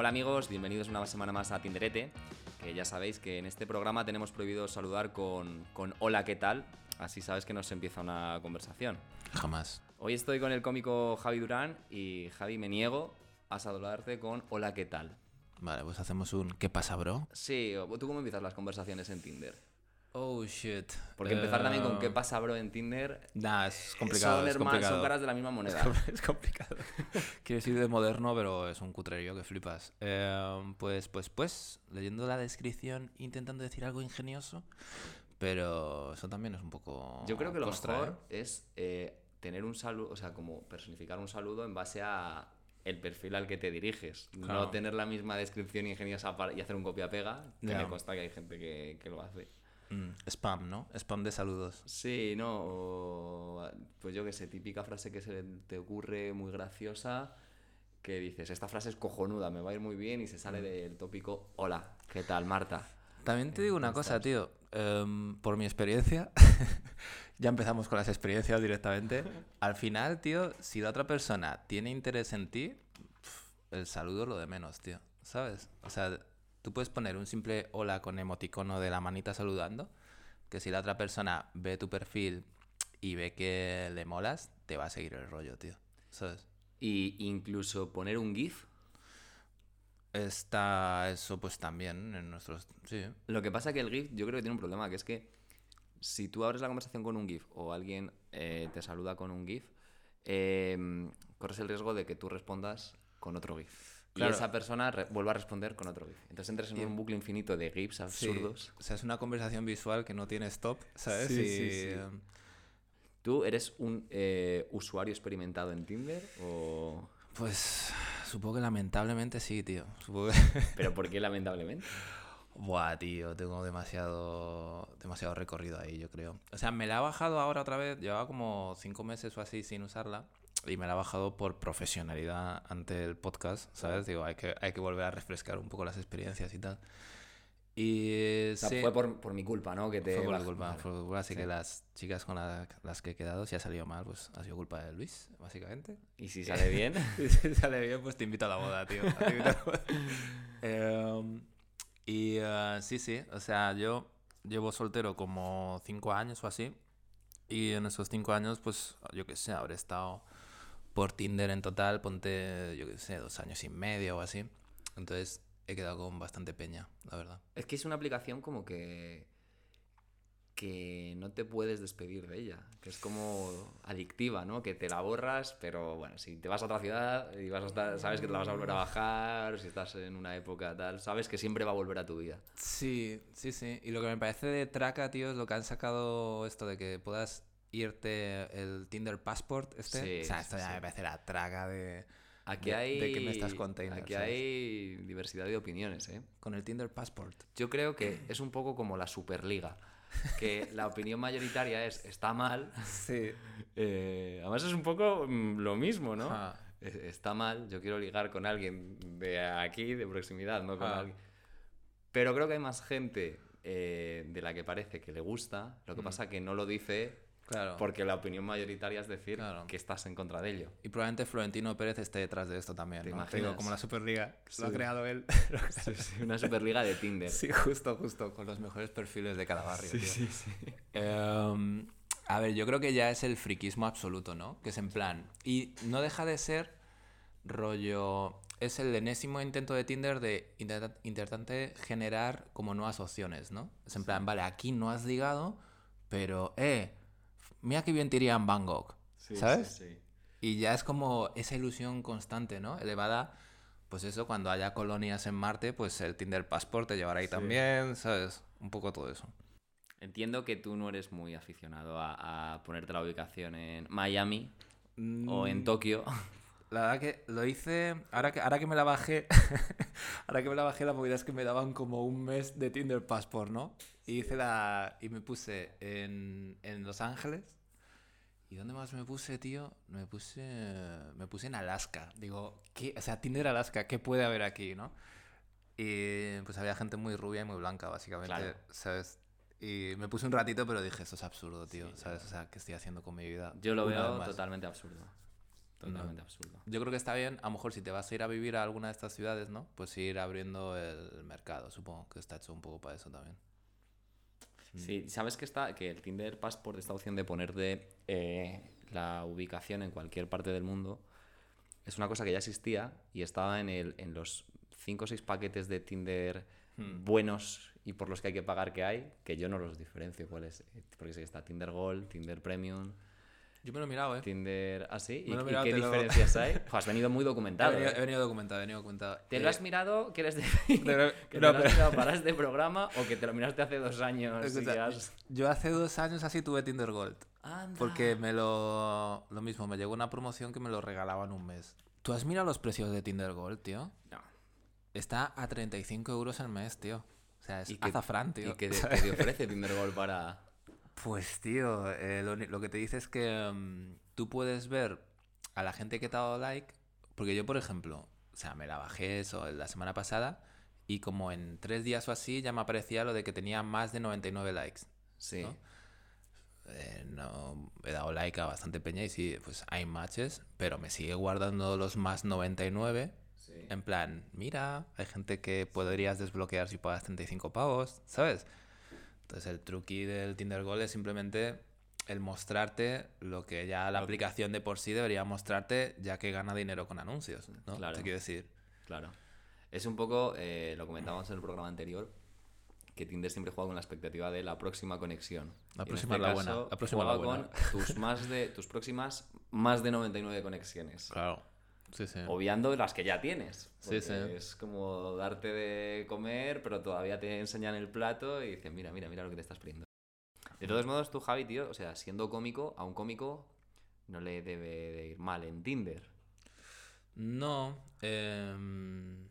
Hola amigos, bienvenidos una semana más a Tinderete, que ya sabéis que en este programa tenemos prohibido saludar con, con hola, ¿qué tal? Así sabes que nos empieza una conversación. Jamás. Hoy estoy con el cómico Javi Durán y Javi me niego a saludarte con hola, ¿qué tal? Vale, pues hacemos un ¿qué pasa, bro? Sí, ¿tú cómo empiezas las conversaciones en Tinder? Oh, shit. Porque empezar también con Eh, ¿qué pasa, bro? en Tinder Nah, es complicado. son, es complicado. son caras de la misma moneda. Es complicado. Quiero decir de moderno, pero es un cutrerío que flipas. Eh, pues, pues, pues, leyendo la descripción, intentando decir algo ingenioso, pero eso también es un poco. Yo creo que lo costra, mejor ¿eh? es eh, tener un saludo, o sea, como personificar un saludo en base a el perfil al que te diriges. No tener la misma descripción ingeniosa para- y hacer un copia-pega, que me consta que hay gente que, que lo hace. Mm, spam, ¿no? Spam de saludos. Sí, no, o, pues yo qué sé, típica frase que se te ocurre muy graciosa, que dices, esta frase es cojonuda, me va a ir muy bien y se Mm. sale del tópico, hola, ¿qué tal, Marta? También te digo una cosa, tío. Em, por mi experiencia, ya empezamos con las experiencias directamente. Al final, tío, si la otra persona tiene interés en ti, el saludo es lo de menos, tío. ¿Sabes? O sea, tú puedes poner un simple hola con emoticono de la manita saludando, que si la otra persona ve tu perfil y ve que le molas, te va a seguir el rollo, tío. ¿Sabes? Y incluso poner un GIF. Está eso pues también en nuestros... Sí. Lo que pasa que el GIF yo creo que tiene un problema, que es que si tú abres la conversación con un GIF o alguien eh, te saluda con un GIF, eh, corres el riesgo de que tú respondas con otro GIF. Claro. Y esa persona vuelva a responder con otro GIF. Entonces entras en Y- un bucle infinito de GIFs Sí, absurdos. O sea, es una conversación visual que no tiene stop, ¿sabes? Sí, Y, sí, sí. em, ¿Tú eres un eh, usuario experimentado en Tinder? O... Pues supongo que lamentablemente sí, tío. Supongo que... ¿Pero por qué lamentablemente? Buah, tío, tengo demasiado, demasiado recorrido ahí, yo creo. O sea, me la he bajado ahora otra vez, llevaba como cinco meses o así sin usarla. Y me la he bajado por profesionalidad ante el podcast, ¿sabes? Digo, hay que, hay que volver a refrescar un poco las experiencias y tal. Y O sea, sí, fue por, por mi culpa, ¿no? Que te fue por mi culpa, Vale. fue por así Sí. que las chicas con la- las que he quedado, si ha salido mal, pues ha sido culpa de Luis, básicamente. Y si sale bien... Y si sale bien, pues te invito a la boda, tío. A la boda. Em, y eh, sí, sí, o sea, yo llevo soltero como cinco años o así. Y en esos cinco años, pues, yo qué sé, habré estado por Tinder en total, ponte, yo qué sé, dos años y medio o así. Entonces he quedado con bastante peña, la verdad. Es que es una aplicación como que que no te puedes despedir de ella, que es como adictiva, ¿no? Que te la borras, pero bueno, si te vas a otra ciudad y vas a estar, sabes que te la vas a volver a bajar, si estás en una época tal, sabes que siempre va a volver a tu vida. Sí, sí, sí. Y lo que me parece de traca, tío, es lo que han sacado esto de que puedas irte el Tinder Passport este. Sí, o sea, sí, esto ya sí. me parece la traga de... Aquí de- hay de que me estás contando, aquí ¿sabes? hay diversidad de opiniones, ¿eh? Con el Tinder Passport. Yo creo que es un poco como la Superliga, que la opinión mayoritaria es está mal. Sí. Eh, además es un poco mm, lo mismo, ¿no? Ah. Es- está mal, yo quiero ligar con alguien de aquí, de proximidad, no con Ah. alguien. Pero creo que hay más gente eh, de la que parece que le gusta, lo que Mm. pasa que no lo dice Claro. porque la opinión mayoritaria es decir Claro. que estás en contra de ello. Y probablemente Florentino Pérez esté detrás de esto también. ¿Te ¿no? digo, como la Superliga. Lo ha Sí. creado él. Una superliga de Tinder. sí, justo, justo. Con los mejores perfiles de cada barrio. tío. sí. Em, a ver, yo creo que ya es el friquismo absoluto, ¿no? Que es en plan. Y no deja de ser rollo. Es el enésimo intento de Tinder de intenta- intentante generar como nuevas opciones, ¿no? Es en plan, vale, aquí no has ligado, pero, eh, mira qué bien te iría en Bangkok, Sí, ¿sabes? sí, sí. Y ya es como esa ilusión constante, ¿no? Elevada, pues eso, cuando haya colonias en Marte, pues el Tinder Passport te llevará ahí Sí. también, ¿sabes? Un poco todo eso. Entiendo que tú no eres muy aficionado a, a ponerte la ubicación en Miami o en Mm, Tokio. La verdad que lo hice. Ahora que, ahora que me la bajé. ahora que me la bajé, la movida es que me daban como un mes de Tinder Passport, ¿no? Y hice la. Y me puse en, en Los Ángeles. ¿Y dónde más me puse, tío? Me puse. Me puse en Alaska. Digo, ¿qué? O sea, Tinder Alaska, ¿qué puede haber aquí, no? Y pues había gente muy rubia y muy blanca, básicamente. Claro. ¿Sabes? Y me puse un ratito, pero dije, esto es absurdo, tío. Sí, ¿Sabes? O sea, ¿qué estoy haciendo con mi vida? Yo lo Una veo totalmente absurdo. Totalmente absurdo. Yo creo que está bien, a lo mejor si te vas a ir a vivir a alguna de estas ciudades, ¿no? Pues ir abriendo el mercado, supongo que está hecho un poco para eso también. Sí, ¿sabes que está? Que el Tinder Passport, esta opción de ponerte eh, la ubicación en cualquier parte del mundo, es una cosa que ya existía y estaba en, el, en los 5 o 6 paquetes de Tinder Hmm. buenos y por los que hay que pagar que hay, que yo no los diferencio cuáles. Porque sé que está Tinder Gold, Tinder Premium, Yo me lo he mirado, ¿eh? Tinder... ¿Ah, sí? ¿Y, he qué te lo- diferencias hay? Has venido muy He documentado. venido, ¿eh? he venido documentado, he venido documentado. ¿Te lo Eh, has mirado? ¿Quieres decir pero- que te no, lo has pero- mirado para este programa o que te lo miraste hace dos años? y Escucha, has- Yo hace dos años así tuve Tinder Gold. Anda. Porque me lo... Lo mismo, me llegó una promoción que me lo regalaban un mes. ¿Tú has mirado los precios de Tinder Gold, tío? No. Está a 35 euros al mes, tío. O sea, es ¿Y qué- azafrán, tío. ¿Y qué te, qué te ofrece Tinder Gold para...? Pues, tío, eh, lo, que te dice es que mm, tú puedes ver a la gente que te ha dado like. Porque yo, por ejemplo, o sea, me la bajé eso la semana pasada y como en tres días o así ya me aparecía lo de que tenía más de 99 likes. Sí. ¿no? Eh, no, he dado like a bastante peña y sí, pues hay matches, pero me sigue guardando los más 99. Sí. En plan, mira, hay gente que podrías desbloquear si pagas 35 pavos, ¿sabes? Entonces el truqui del Tinder Gold es simplemente el mostrarte lo que ya la aplicación de por sí debería mostrarte ya que gana dinero con anuncios, ¿no? Claro. Te quiero decir. Claro. Es un poco, eh, lo comentábamos en el programa anterior, que Tinder siempre juega con la expectativa de la próxima conexión. La próxima este es la buena, la próxima es la juega buena. con tus, más de, tus próximas más de 99 conexiones. Claro. Sí, sí. Obviando las que ya tienes. Sí, porque sí. Es como darte de comer, pero todavía te enseñan el plato y dicen, mira, mira, mira lo que te estás pidiendo. De todos modos, tú, Javi, tío, o sea, siendo cómico, a un cómico no le debe de ir mal en Tinder. No, em,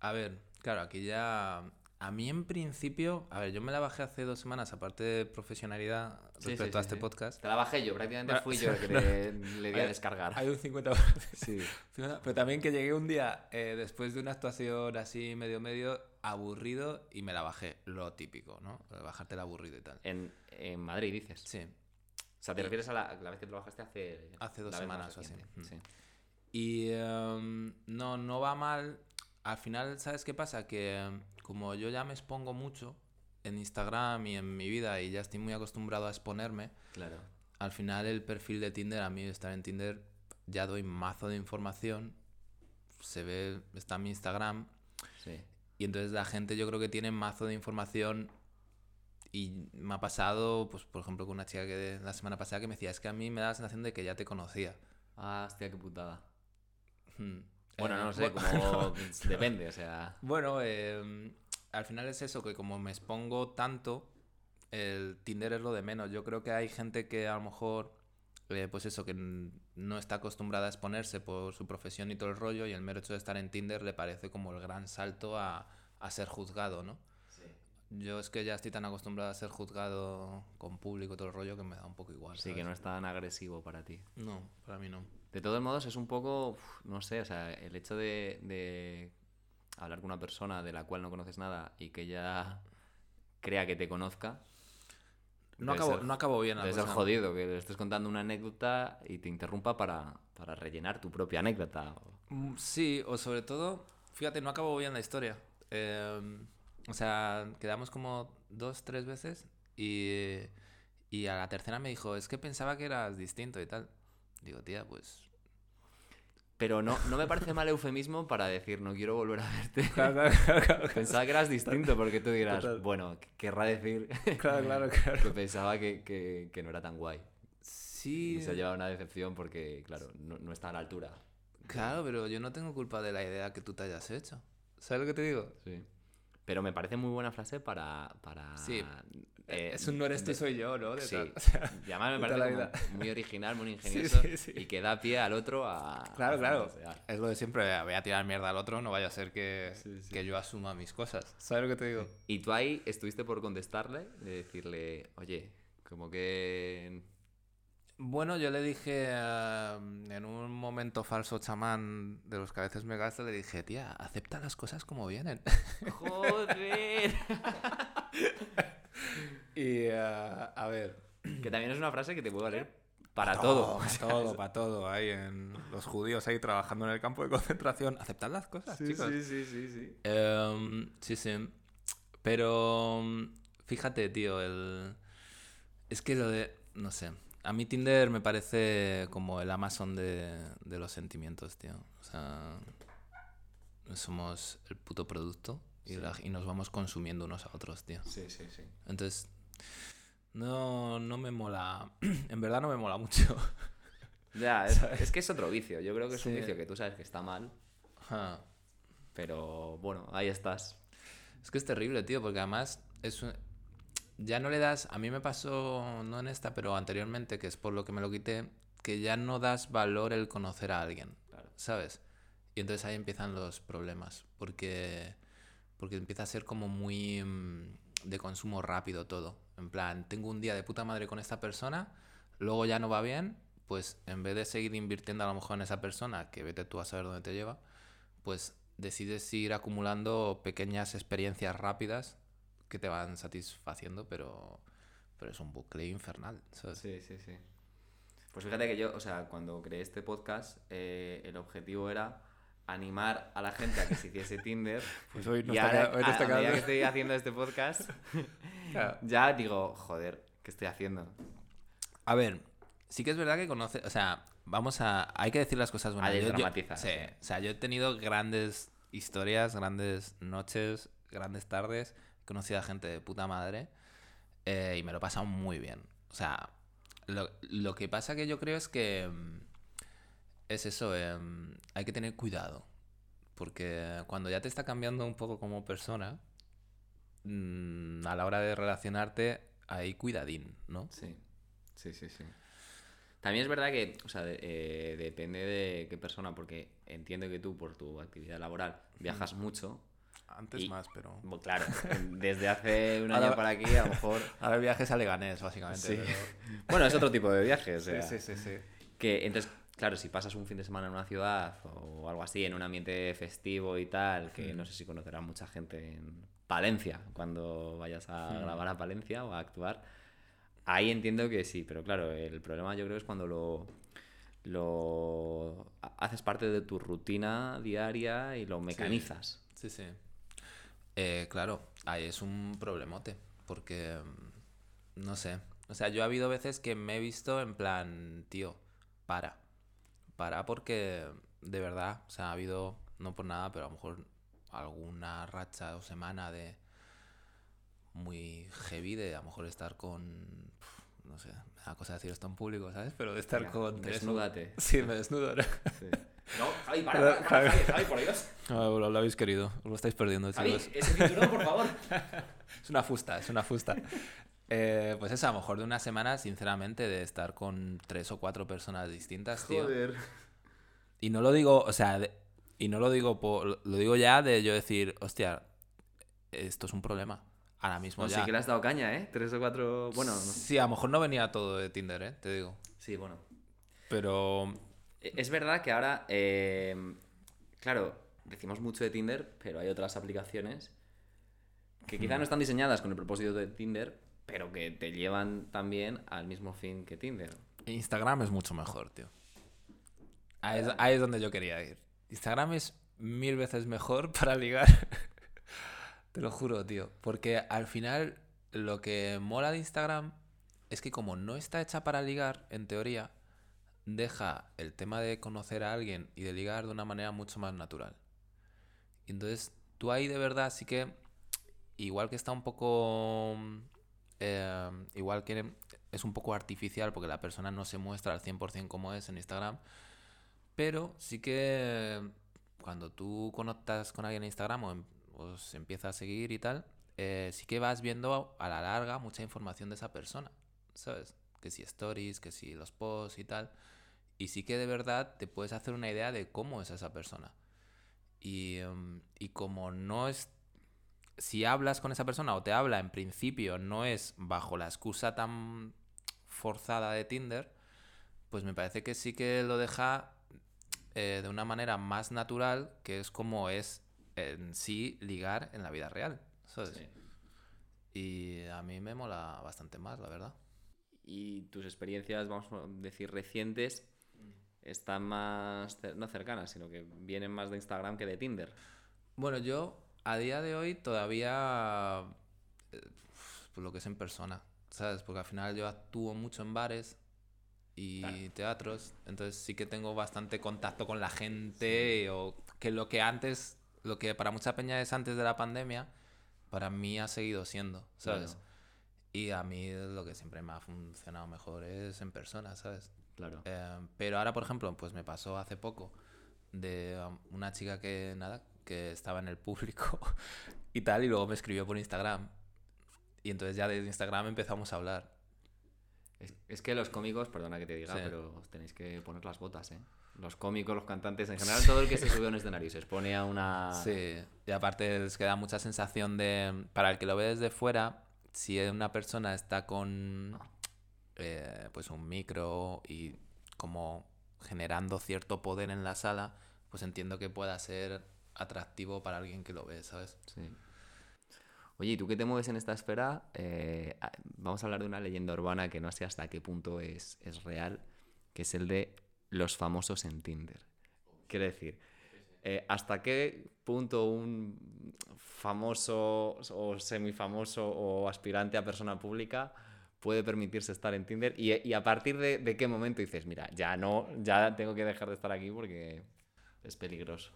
a ver, claro, aquí ya... A mí en principio, a ver, yo me la bajé hace dos semanas, aparte de profesionalidad Sí, respecto sí, a este podcast. Te la bajé yo, prácticamente Bueno, fui yo el que le, le di a descargar. Hay un 50%. Sí. Pero también que llegué un día eh, después de una actuación así medio medio aburrido y me la bajé, lo típico, ¿no? Bajarte el aburrido y tal. En, en Madrid, dices. Sí. O sea, te refieres a la, la vez que te lo bajaste hace... Hace dos semanas o así. Mm. Sí. Y em, no, no va mal. Al final, ¿sabes qué pasa? Que como yo ya me expongo mucho en Instagram y en mi vida y ya estoy muy acostumbrado a exponerme, Claro. al final el perfil de Tinder, a mí estar en Tinder, ya doy mazo de información. Se ve, está en mi Instagram. Sí. Y entonces la gente yo creo que tiene mazo de información. Y me ha pasado, pues por ejemplo, con una chica que de- la semana pasada que me decía, es que a mí me da la sensación de que ya te conocía. Ah, hostia, qué putada. Hmm. Bueno, Eh, no sé, bueno, como... Depende, o sea... Bueno, eh, al final es eso, que como me expongo tanto, el Tinder es lo de menos. Yo creo que hay gente que a lo mejor, eh, pues eso, que no está acostumbrada a exponerse por su profesión y todo el rollo, y el mero hecho de estar en Tinder le parece como el gran salto a, a ser juzgado, ¿no? Yo es que ya estoy tan acostumbrado a ser juzgado con público todo el rollo que me da un poco igual. Sí, que no es tan agresivo para ti. No, para mí no. De todos modos, es un poco, uf, no sé, o sea, el hecho de, de hablar con una persona de la cual no conoces nada y que ya crea que te conozca. No acabo, ser- no acabo bien cosa. jodido que le estés contando una anécdota y te interrumpa para, para rellenar tu propia anécdota. Mm, Sí, o sobre todo, fíjate, no acabo bien la historia. Eh, o sea, quedamos como dos, tres veces y, y a la tercera me dijo, es que pensaba que eras distinto y tal. Digo, tía, pues... Pero no, no me parece mal eufemismo para decir no quiero volver a verte. claro, claro, Pensaba que eras distinto porque tú dirás, Total. bueno, querrá decir claro, claro, que claro. pensaba que, que- que no era tan guay. Sí, Y se ha llevado una decepción porque, claro, no, no está a la altura. claro, pero yo no tengo culpa de la idea que tú te hayas hecho. ¿Sabes lo que te digo? Sí. Pero me parece muy buena frase para... para Sí. eh, es un no eres tú, soy yo, ¿no? De Sí. tal. O sea, Y además me de parece muy original, muy ingenioso sí, sí. y que da pie al otro a... Claro, a claro. fantasear. Es lo de siempre, voy a tirar mierda al otro, no vaya a ser que, Sí, sí. que yo asuma mis cosas. ¿Sabes lo que te digo? Y tú ahí estuviste por contestarle, de decirle, oye, como que... Bueno, yo le dije eh, en un momento falso chamán de los que a veces me gasto, le dije, tía, acepta las cosas como vienen. ¡Joder! y, eh, a ver, que también es una frase que te puede valer para todo. Para todo, para todo. Ahí en los judíos ahí trabajando en el campo de concentración. Aceptad las cosas, chicos. sí, sí, sí, sí. Em, sí, sí. Pero fíjate, tío, el... es que lo de... No sé. A mí Tinder me parece como el Amazon de, de los sentimientos, tío. O sea, somos el puto producto y, la- y nos vamos consumiendo unos a otros, tío. Sí, sí, sí. Entonces, no, no me mola. en verdad no me mola mucho. Ya, es, es que es otro vicio. Yo creo que es un vicio que tú sabes que está mal, Ajá. pero bueno, ahí estás. Es que es terrible, tío, porque además es un- ya no le das, a mí me pasó, no en esta, pero anteriormente, que es por lo que me lo quité, que ya no das valor el conocer a alguien, Claro. ¿sabes? Y entonces ahí empiezan los problemas, porque, porque empieza a ser como muy mm, de consumo rápido todo. En plan, tengo un día de puta madre con esta persona, luego ya no va bien, pues en vez de seguir invirtiendo a lo mejor en esa persona, que vete tú a saber dónde te lleva, pues decides ir acumulando pequeñas experiencias rápidas que te van satisfaciendo, pero, pero es un bucle infernal. ¿sabes? Sí, sí, sí. Pues fíjate que yo, o sea, cuando creé este podcast, eh, el objetivo era animar a la gente a que se hiciese Tinder. Pues hoy no y está ahora, queda- hoy no a- está a medida quedando- que estoy haciendo este podcast, Claro. ya digo, joder, ¿qué estoy haciendo? A ver, sí que es verdad que conoce, o sea, vamos a, hay que decir las cosas buenas. A Yo- yo- desdramatizar, sí, sí. o sea, yo he tenido grandes historias, grandes noches, grandes tardes, conocido a gente de puta madre eh, y me lo he pasado muy bien. O sea, lo, lo que pasa que yo creo es que mm, es eso, em, hay que tener cuidado. Porque cuando ya te está cambiando un poco como persona, mm, a la hora de relacionarte, hay cuidadín, ¿no? Sí, sí, sí, sí. También es verdad que, o sea, de- eh, depende de qué persona, porque entiendo que tú, por tu actividad laboral, viajas mucho. Antes Y- más, pero... Bueno, Claro, desde hace un Ahora- año para aquí, a lo mejor. Ahora el viaje es a Leganés, básicamente. Sí. pero- Bueno, es otro tipo de viaje, o sea, sí, sí, sí. Que entonces, claro, si pasas un fin de semana en una ciudad o algo así, en un ambiente festivo y tal, que no sé si conocerás mucha gente en Palencia, cuando vayas a Hmm. grabar a Palencia o a actuar, ahí entiendo que sí, pero claro, el problema yo creo es cuando lo, lo ha- haces parte de tu rutina diaria y lo mecanizas. Sí, sí. Eh, claro, ahí es un problemote, porque, mm, no sé, o sea, yo ha habido veces que me he visto en plan, tío, para, para porque de verdad, o sea, ha habido, no por nada, pero a lo mejor alguna racha o semana de muy heavy de a lo mejor estar con, no sé, me da cosa decir esto en público, ¿sabes? Pero de estar con... desnúdate. Sí, me desnudo, ¿no? Sí. No, Javi, para, Pero, para, para, Javi. Por Dios. Ah, bueno, lo habéis querido, os lo estáis perdiendo, Javi, chicos. ese cinturón, por favor. Es una fusta, es una fusta. Eh, pues eso, a lo mejor de una semana, sinceramente, de estar con tres o cuatro personas distintas, tío. Y no lo digo, o sea, de- y no lo digo, por, lo digo ya de yo decir, hostia, esto es un problema. Ahora mismo Bueno, ya. sí que le has dado caña, ¿eh? Tres o cuatro... Bueno, no. Sí, a lo mejor no venía todo de Tinder, ¿eh? Te digo. Sí, bueno. Pero... E- Es verdad que ahora, eh, claro, decimos mucho de Tinder, pero hay otras aplicaciones que quizá no están diseñadas con el propósito de Tinder, pero que te llevan también al mismo fin que Tinder. Instagram es mucho mejor, tío. Ahí es, ahí es donde yo quería ir. Instagram es mil veces mejor para ligar. Te lo juro, tío. Porque al final lo que mola de Instagram es que como no está hecha para ligar, en teoría, deja el tema de conocer a alguien y de ligar de una manera mucho más natural. Entonces tú ahí de verdad sí que, igual que está un poco... eh, igual que es un poco artificial porque la persona no se muestra al 100% como es en Instagram, pero sí que cuando tú conectas con alguien en Instagram o, em- o se empieza a seguir y tal, eh, sí que vas viendo a la larga mucha información de esa persona, ¿sabes? Que si stories, que si los posts y tal. Y sí que de verdad te puedes hacer una idea de cómo es esa persona. Y, em, y como no es... Si hablas con esa persona o te habla en principio no es bajo la excusa tan forzada de Tinder, pues me parece que sí que lo deja eh, de una manera más natural, que es como es en sí ligar en la vida real, ¿sabes? Sí. Y a mí me mola bastante más, la verdad. y tus experiencias, vamos a decir, recientes, están más, no cercanas, sino que vienen más de Instagram que de Tinder. Bueno, yo a día de hoy todavía eh, pues lo que es en persona, ¿sabes? Porque al final yo actúo mucho en bares y teatros, entonces sí que tengo bastante contacto con la gente o que lo que antes, lo que para mucha peña es antes de la pandemia, para mí ha seguido siendo, ¿sabes? Claro. Y a mí lo que siempre me ha funcionado mejor es en persona, ¿sabes? Claro. Eh, pero ahora, por ejemplo, pues me pasó hace poco de um, una chica que, nada, que estaba en el público y tal, y luego me escribió por Instagram. Y entonces ya desde Instagram empezamos a hablar. Es, es que los cómicos, perdona que te diga, Sí. pero os tenéis que poner las botas, ¿eh? Los cómicos, los cantantes, en general, todo el que se sube a un escenario y se expone a una... Sí, y aparte es que da mucha sensación de, para el que lo ve desde fuera, si una persona está con eh, pues un micro y como generando cierto poder en la sala, pues entiendo que pueda ser atractivo para alguien que lo ve, ¿sabes? Sí. Oye, ¿y tú que te mueves en esta esfera? Eh, vamos a hablar de una leyenda urbana que no sé hasta qué punto es, es real, que es el de los famosos en Tinder. Quiero decir, eh, ¿hasta qué punto un famoso o semifamoso o aspirante a persona pública puede permitirse estar en Tinder? Y, y a partir de, de qué momento dices, mira, ya no, ya tengo que dejar de estar aquí porque es peligroso?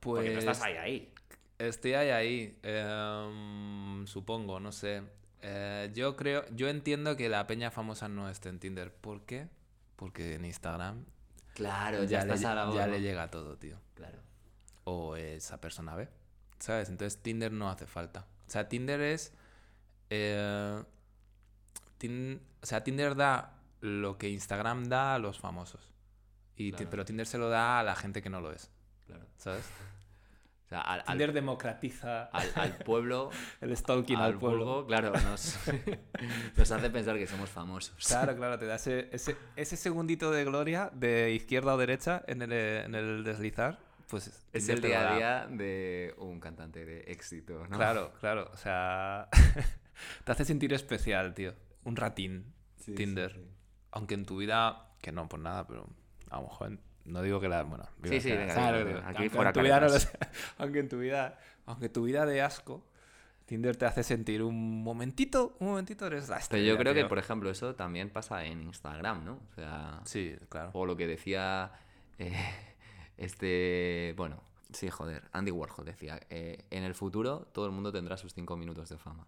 Porque no estás Pues- ahí, ahí. Estoy ahí, ahí. em, supongo, no sé. Eh, yo creo, yo entiendo que la peña famosa no esté en Tinder. ¿Por qué? Porque en Instagram Claro, ya, le, estás a la ya le llega todo, tío. Claro. O esa persona ve. ¿Sabes? Entonces Tinder no hace falta. O sea, Tinder es. eh, Tin- o sea, Tinder da lo que Instagram da a los famosos. Y Claro. pero Tinder se lo da a la gente que no lo es. Claro. ¿Sabes? O sea, al, al- Tinder democratiza al- al pueblo, el stalking al pueblo. vulgo, claro, nos, nos hace pensar que somos famosos. Claro, claro, te da ese, ese, ese segundito de gloria de izquierda o derecha en el, en el deslizar. Pues Es el día a día de un cantante de éxito, ¿no? Claro, claro. O sea, te hace sentir especial, tío. Un ratín, Sí, Tinder. sí. Aunque en tu vida, que no por nada, pero a lo mejor no digo que la. Bueno, Sí, sí. Aquí Aunque fuera en tu vida Aunque en tu vida, aunque tu vida de asco, Tinder te hace sentir un momentito, un momentito eres la Pero yo creo que, por ejemplo, eso también pasa en Instagram, ¿no? O sea, Sí, claro. o lo que decía eh, este, bueno, sí, joder, Andy Warhol decía, eh, en el futuro todo el mundo tendrá sus cinco minutos de fama.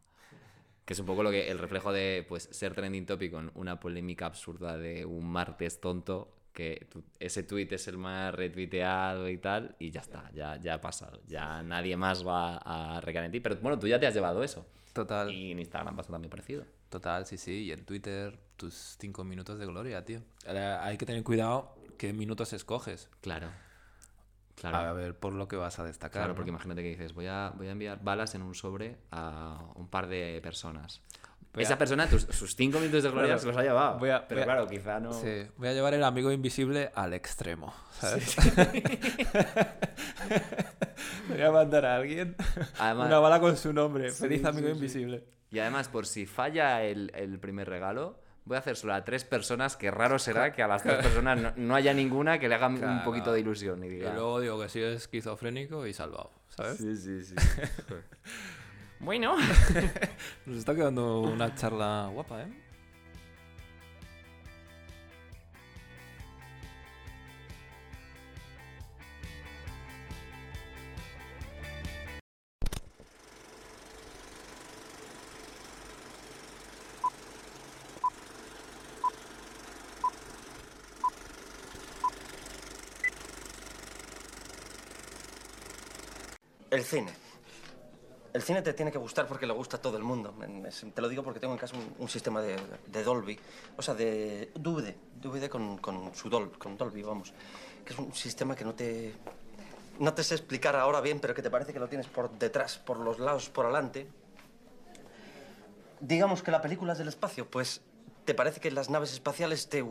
Que es un poco lo que el reflejo de pues ser trending topic con una polémica absurda de un martes tonto, que tu- ese tweet es el más retuiteado y tal, y ya está, ya, ya ha pasado. Ya nadie más va a recaer en ti. Pero bueno, tú ya te has llevado eso. Total. Y en Instagram pasa también parecido. Total, sí, sí. Y en Twitter, tus cinco minutos de gloria, tío. Ahora, hay que tener cuidado qué minutos escoges. Claro. Claro. A ver por lo que vas a destacar. Claro, ¿no? porque imagínate que dices, voy a, voy a enviar balas en un sobre a un par de personas. Esa persona, tus- sus cinco minutos de gloria se los ha llevado. Voy a- pero voy a- claro, quizá no. Sí, voy a llevar el amigo invisible al extremo, ¿sabes? voy a mandar a alguien Además- una bala con su nombre. Sí, Feliz amigo sí, sí. invisible. Y además, por si falla el, el primer regalo, voy a hacer solo a tres personas, que raro será que a las tres personas no, no haya ninguna que le haga un poquito de ilusión y Y diga. luego digo que sí es esquizofrénico y salvado, ¿sabes? Sí, sí, sí. bueno. Nos está quedando una charla guapa, ¿eh? El cine. El cine te tiene que gustar porque le gusta a todo el mundo. Te lo digo porque tengo en casa un, un sistema de, de Dolby. O sea, de DVD. DVD con, con su Dol, con Dolby, vamos. Que es un sistema que no te... No te sé explicar ahora bien, pero que te parece que lo tienes por detrás, por los lados, por adelante. Digamos que la película es del espacio, pues te parece que las naves espaciales te...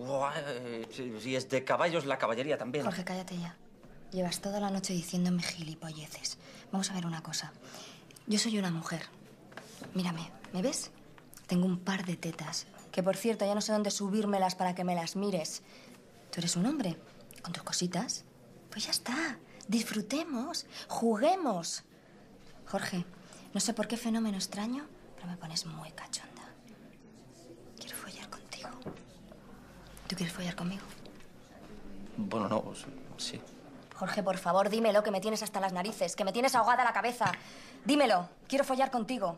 Si si es de caballos, la caballería también. Jorge, cállate ya. Llevas toda la noche diciéndome gilipolleces. Vamos a ver una cosa. Yo soy una mujer. Mírame, ¿me ves? Tengo un par de tetas Que por cierto, ya no sé dónde subírmelas para que me las mires. Tú eres un hombre, con tus cositas. Pues ya está. Disfrutemos, juguemos. Jorge, no sé por qué fenómeno extraño, pero me pones muy cachonda. Quiero follar contigo. ¿Tú quieres follar conmigo? Bueno, no, sí. Jorge, por favor, dímelo, que me tienes hasta las narices, que me tienes ahogada la cabeza. Dímelo, quiero follar contigo.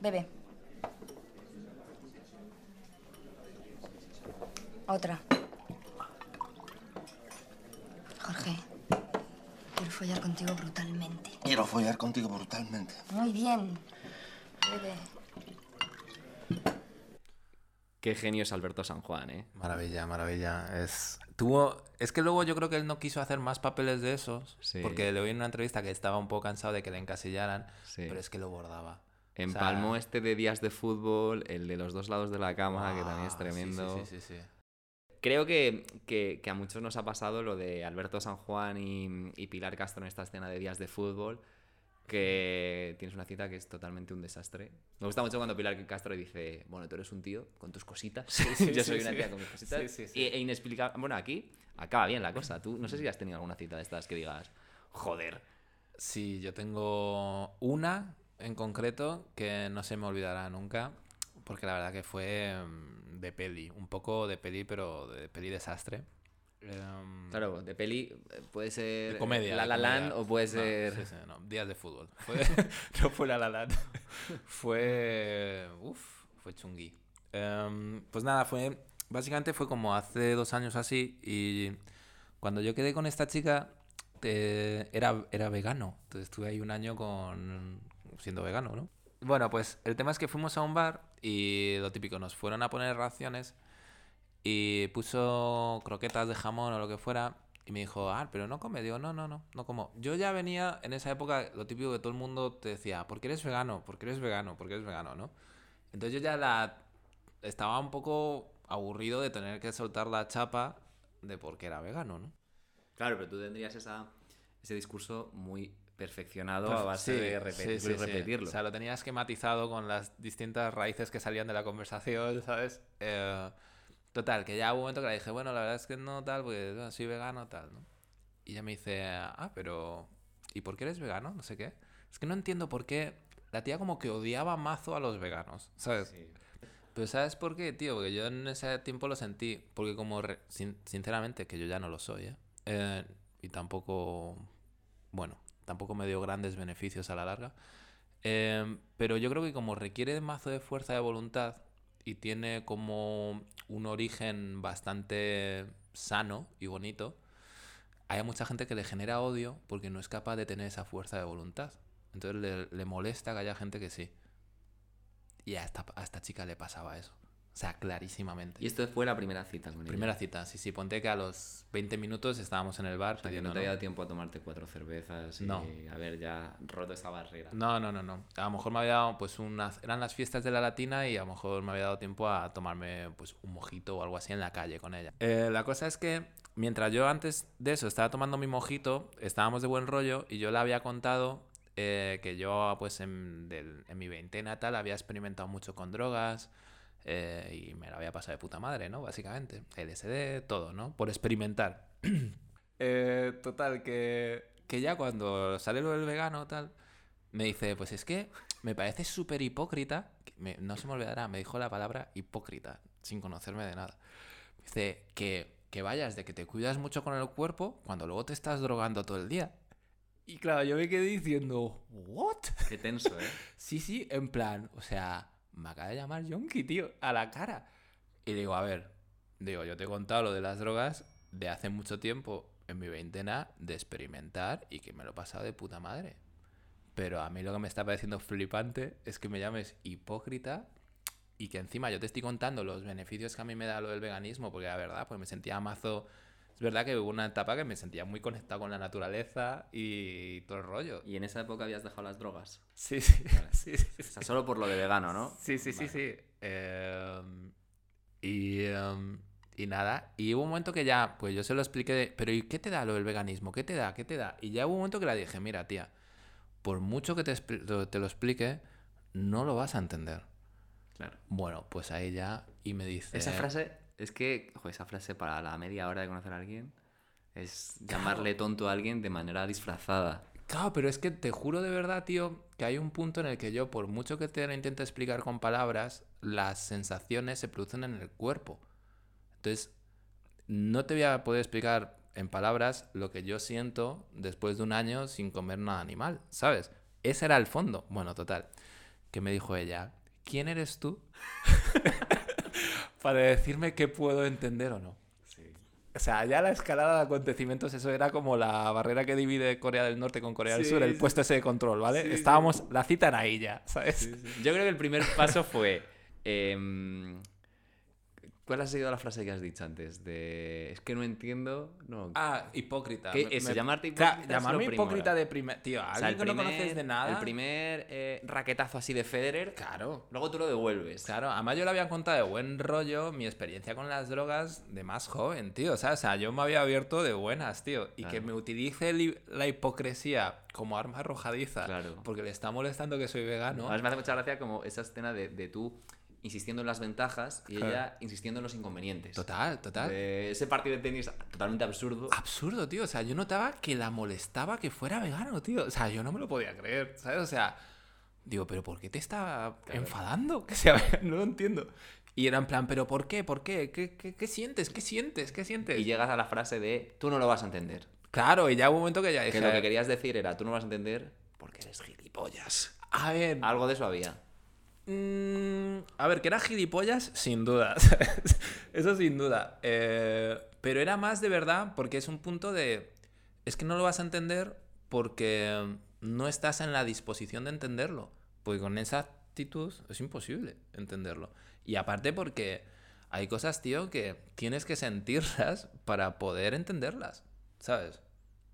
Bebe. Otra. Jorge, quiero follar contigo brutalmente. Quiero follar contigo brutalmente. Muy bien. Bebe. Qué genio es Alberto San Juan, ¿eh? Maravilla, maravilla. Es, tuvo, es que luego yo creo que él no quiso hacer más papeles de esos, Sí. porque le oí en una entrevista que estaba un poco cansado de que le encasillaran, Sí. pero es que lo bordaba. En O sea, Palmo este de días de fútbol, el de los dos lados de la cama, que también es ah, tremendo. Sí, sí, sí, sí. Creo que, que- que a muchos nos ha pasado lo de Alberto San Juan y, y Pilar Castro en esta escena de días de fútbol, que tienes una cita que es totalmente un desastre. Me gusta mucho cuando Pilar Castro dice, bueno, tú eres un tío con tus cositas, sí, yo sí, soy una tía con mis cositas, Sí, sí, sí. y- e inexplicable. Bueno, aquí acaba bien la cosa. Tú no sé si has tenido alguna cita de estas que digas, joder. Sí, yo tengo una en concreto que no se me olvidará nunca, porque la verdad que fue mm, de peli, un poco de peli, pero de peli desastre. Em, Claro, de peli eh, puede ser de comedia. La de La comedia. Land o puede No, ser... sí, sí, no, días de fútbol. Fue- no fue la La Land. fue. Uf, fue chungui. Em, pues nada, fue. Básicamente fue como hace dos años así. Y cuando yo quedé con esta chica, eh, era, era vegano. Entonces estuve ahí un año con siendo vegano, ¿no? Bueno, pues el tema es que fuimos a un bar y lo típico, nos fueron a poner raciones y puso croquetas de jamón o lo que fuera y me dijo, ah, pero no come. Digo, no, no, no, no como. Yo ya venía en esa época, lo típico que todo el mundo te decía, ¿por qué eres vegano? ¿Por qué eres vegano? ¿Por qué eres vegano? ¿no? Entonces yo ya la estaba un poco aburrido de tener que soltar la chapa de por qué era vegano, ¿no? Claro, pero tú tendrías esa, ese discurso muy perfeccionado a base sí, de repetirlo sí, sí, repetirlo. O sea, lo tenía esquematizado con las distintas raíces que salían de la conversación, ¿sabes? Eh, total, que ya hubo un momento que le dije, bueno, la verdad es que no tal, porque bueno, soy vegano, tal, ¿no? Y ella me dice, ah, pero ¿y por qué eres vegano? No sé qué. Es que no entiendo por qué la tía como que odiaba mazo a los veganos, ¿sabes? Sí. Pero ¿sabes por qué, tío? Porque yo en ese tiempo lo sentí. Porque como, re- sin- sinceramente, que yo ya no lo soy, ¿eh? Eh, Y tampoco, bueno, tampoco me dio grandes beneficios a la larga. Eh, pero yo creo que como requiere mazo de fuerza de voluntad y tiene como un origen bastante sano y bonito, hay mucha gente que le genera odio porque no es capaz de tener esa fuerza de voluntad. Entonces le, le molesta que haya gente que sí. Y a esta, a esta chica le pasaba eso. O sea, clarísimamente. Y esto fue la primera cita con ella. Primera cita, sí, sí. Ponte que a los 20 minutos estábamos en el bar O sea, que no te había dado tiempo a tomarte cuatro cervezas y No. haber ya roto esa barrera. No, no, no, no. A lo mejor me había dado, pues, unas... Eran las fiestas de la latina y a lo mejor me había dado tiempo a tomarme, pues, un mojito o algo así en la calle con ella. Eh, la cosa es que mientras yo antes de eso estaba tomando mi mojito, estábamos de buen rollo y yo le había contado eh, que yo, pues, en, del- en mi veintena tal, había experimentado mucho con drogas eh, y me la había pasado de puta madre, ¿no? Básicamente. LSD, todo, ¿no? Por experimentar. Eh, total, que, que ya cuando sale lo del vegano, tal, me dice, pues es que me parece súper hipócrita, me- no se me olvidará, me dijo la palabra hipócrita, sin conocerme de nada. Dice que, que vayas de que te cuidas mucho con el cuerpo cuando luego te estás drogando todo el día. Y claro, yo me quedé diciendo, ¿what? Qué tenso, ¿eh? Sí, sí, en plan, o sea, me acaba de llamar Yonki, tío, a la cara. Y digo, a ver, digo, yo te he contado lo de las drogas de hace mucho tiempo, en mi veintena, de experimentar y que me lo he pasado de puta madre. Pero a mí lo que me está pareciendo flipante es que me llames hipócrita y que encima yo te estoy contando los beneficios que a mí me da lo del veganismo, porque la verdad, pues me sentía mazo... Es verdad que hubo una etapa que me sentía muy conectado con la naturaleza y todo el rollo. Y en esa época habías dejado las drogas. Sí, sí, sí, sí, O sea, solo por lo de vegano, ¿no? Sí, sí, sí, Vale. sí. Em, y, em, y nada, y hubo un momento que ya, pues yo se lo expliqué, de, pero ¿y qué te da lo del veganismo? ¿Qué te da? ¿Qué te da? Y ya hubo un momento que le dije, mira, tía, por mucho que te, te lo explique, no lo vas a entender. Claro. Bueno, pues ahí ya y me dice... Esa frase, es que, ojo, esa frase para la media hora de conocer a alguien es llamarle tonto a alguien de manera disfrazada. Claro, pero es que te juro de verdad, tío, que hay un punto en el que yo, por mucho que te lo intente explicar con palabras, las sensaciones se producen en el cuerpo. Entonces, no te voy a poder explicar en palabras lo que yo siento después de un año sin comer nada animal, ¿sabes? Ese era el fondo. Bueno, total. Que me dijo ella, ¿quién eres tú? Para decirme qué puedo entender o no. O sea, ya la escalada de acontecimientos, eso era como la barrera que divide Corea del Norte con Corea del Sur, el sí. puesto ese de control, ¿vale? Estábamos, la cita era ahí ya, ¿sabes? Yo creo que el primer paso fue. em, ¿Cuál ha sido la frase que has dicho antes? De. Es que no entiendo. No. Ah, hipócrita. ¿Qué Me- es? me- Llamarte Claro, hipócrita es llamarme hipócrita de primer... Tío, O alguien sea, el que no conoces de nada... El primer eh, raquetazo así de Federer. Claro. Luego tú lo devuelves. Claro, además yo le había contado de buen rollo mi experiencia con las drogas de más joven, tío. ¿sabes? O sea, yo me había abierto de buenas, tío. Y que Claro. me utilice la hipocresía como arma arrojadiza Claro. porque le está molestando que soy vegano. Además me hace mucha gracia como esa escena de, de tú insistiendo en las ventajas y Claro. ella insistiendo en los inconvenientes. Total, total. De ese partido de tenis totalmente absurdo. Absurdo, tío. O sea, yo notaba que la molestaba que fuera vegano, tío. O sea, yo no me lo podía creer, ¿sabes? O sea, digo, ¿pero por qué te está enfadando que sea vegano? No lo entiendo. Y era en plan, ¿pero por qué? ¿Por qué? ¿Qué, qué, qué sientes? ¿Qué sientes? ¿Qué sientes? Y llegas a la frase de tú no lo vas a entender. Claro, y ya hubo un momento que ya dije, Que lo que querías decir era tú no vas a entender porque eres gilipollas. a ver, Algo de eso había. Mm, a ver, que era gilipollas, sin duda. Eso sin duda. Eh, pero era más de verdad porque es un punto de... Es que no lo vas a entender porque no estás en la disposición de entenderlo. Porque con esa actitud es imposible entenderlo. Y aparte porque hay cosas, tío, que tienes que sentirlas para poder entenderlas. ¿Sabes?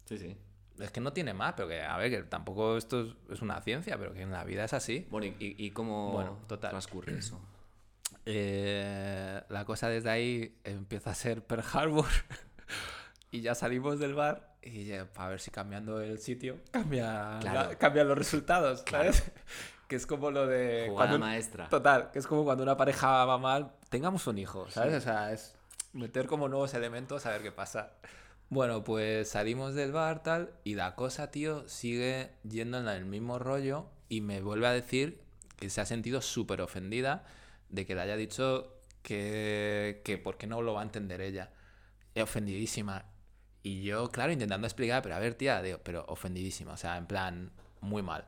Sí, sí. Es que no tiene más, pero que, a ver, que tampoco esto es, es una ciencia, pero que en la vida es así. Bueno, ¿y, y- cómo Bueno, total. transcurre eso? Eh, la cosa desde ahí empieza a ser Pearl Harbor y ya salimos del bar y ya, para ver si cambiando el sitio cambia, Claro. la- cambian los resultados, Claro. ¿sabes? que es como lo de... Jugada cuando maestra. Total, que es como cuando una pareja va mal, tengamos un hijo, ¿sabes? O sea, es meter como nuevos elementos a ver qué pasa. Bueno, pues salimos del bar tal y la cosa, tío, sigue yendo en el mismo rollo y me vuelve a decir que se ha sentido súper ofendida de que le haya dicho que, que por qué no lo va a entender ella. Eh, Ofendidísima. Y yo, claro, intentando explicar, pero a ver, tía, digo, pero ofendidísima, o sea, en plan, muy mal.